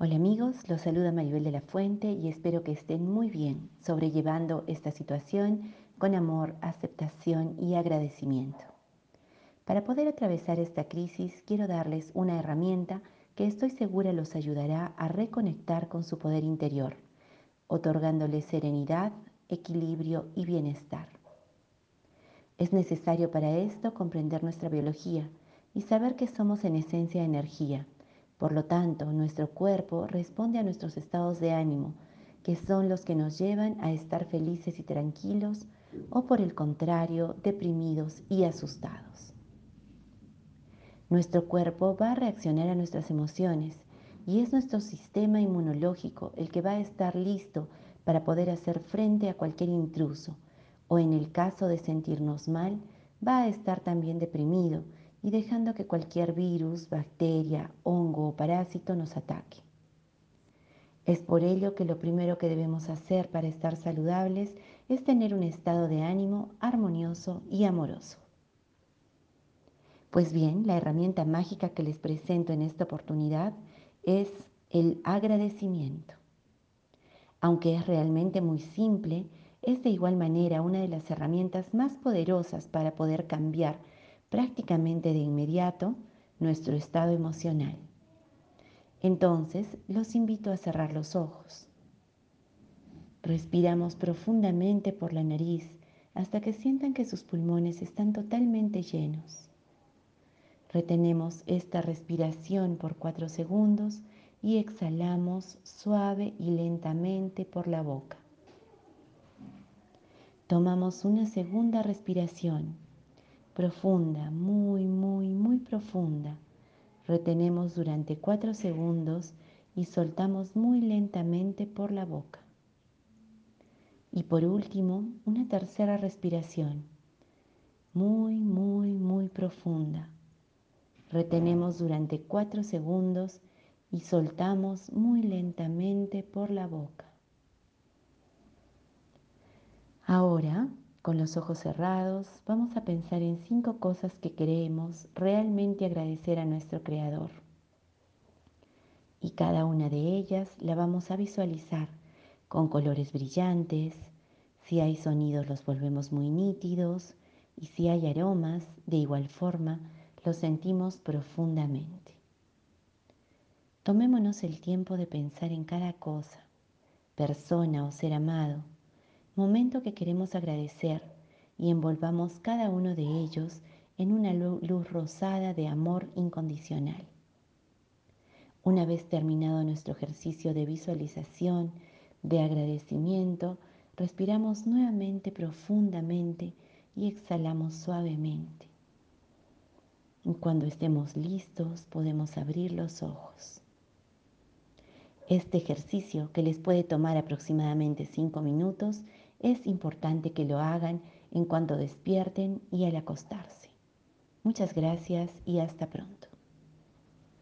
Hola amigos, los saluda Maribel de la Fuente y espero que estén muy bien sobrellevando esta situación con amor, aceptación y agradecimiento. Para poder atravesar esta crisis quiero darles una herramienta que estoy segura los ayudará a reconectar con su poder interior, otorgándoles serenidad, equilibrio y bienestar. Es necesario para esto comprender nuestra biología y saber que somos en esencia energía por lo tanto, nuestro cuerpo responde a nuestros estados de ánimo, que son los que nos llevan a estar felices y tranquilos o por el contrario, deprimidos y asustados. Nuestro cuerpo va a reaccionar a nuestras emociones y es nuestro sistema inmunológico el que va a estar listo para poder hacer frente a cualquier intruso o en el caso de sentirnos mal, va a estar también deprimido y dejando que cualquier virus, bacteria, hongo o parásito nos ataque. Es por ello que lo primero que debemos hacer para estar saludables es tener un estado de ánimo armonioso y amoroso. Pues bien, la herramienta mágica que les presento en esta oportunidad es el agradecimiento. Aunque es realmente muy simple, es de igual manera una de las herramientas más poderosas para poder cambiar prácticamente de inmediato nuestro estado emocional. Entonces los invito a cerrar los ojos. Respiramos profundamente por la nariz hasta que sientan que sus pulmones están totalmente llenos. Retenemos esta respiración por cuatro segundos y exhalamos suave y lentamente por la boca. Tomamos una segunda respiración profunda, muy, muy, muy profunda. Retenemos durante cuatro segundos y soltamos muy lentamente por la boca. Y por último, una tercera respiración, muy, muy, muy profunda. Retenemos durante cuatro segundos y soltamos muy lentamente por la boca. Ahora con los ojos cerrados, vamos a pensar en cinco cosas que queremos realmente agradecer a nuestro Creador. Y cada una de ellas la vamos a visualizar con colores brillantes. Si hay sonidos los volvemos muy nítidos y si hay aromas, de igual forma, los sentimos profundamente. Tomémonos el tiempo de pensar en cada cosa, persona o ser amado momento que queremos agradecer y envolvamos cada uno de ellos en una luz rosada de amor incondicional. Una vez terminado nuestro ejercicio de visualización, de agradecimiento, respiramos nuevamente profundamente y exhalamos suavemente. Cuando estemos listos podemos abrir los ojos. Este ejercicio, que les puede tomar aproximadamente 5 minutos, es importante que lo hagan en cuanto despierten y al acostarse. Muchas gracias y hasta pronto.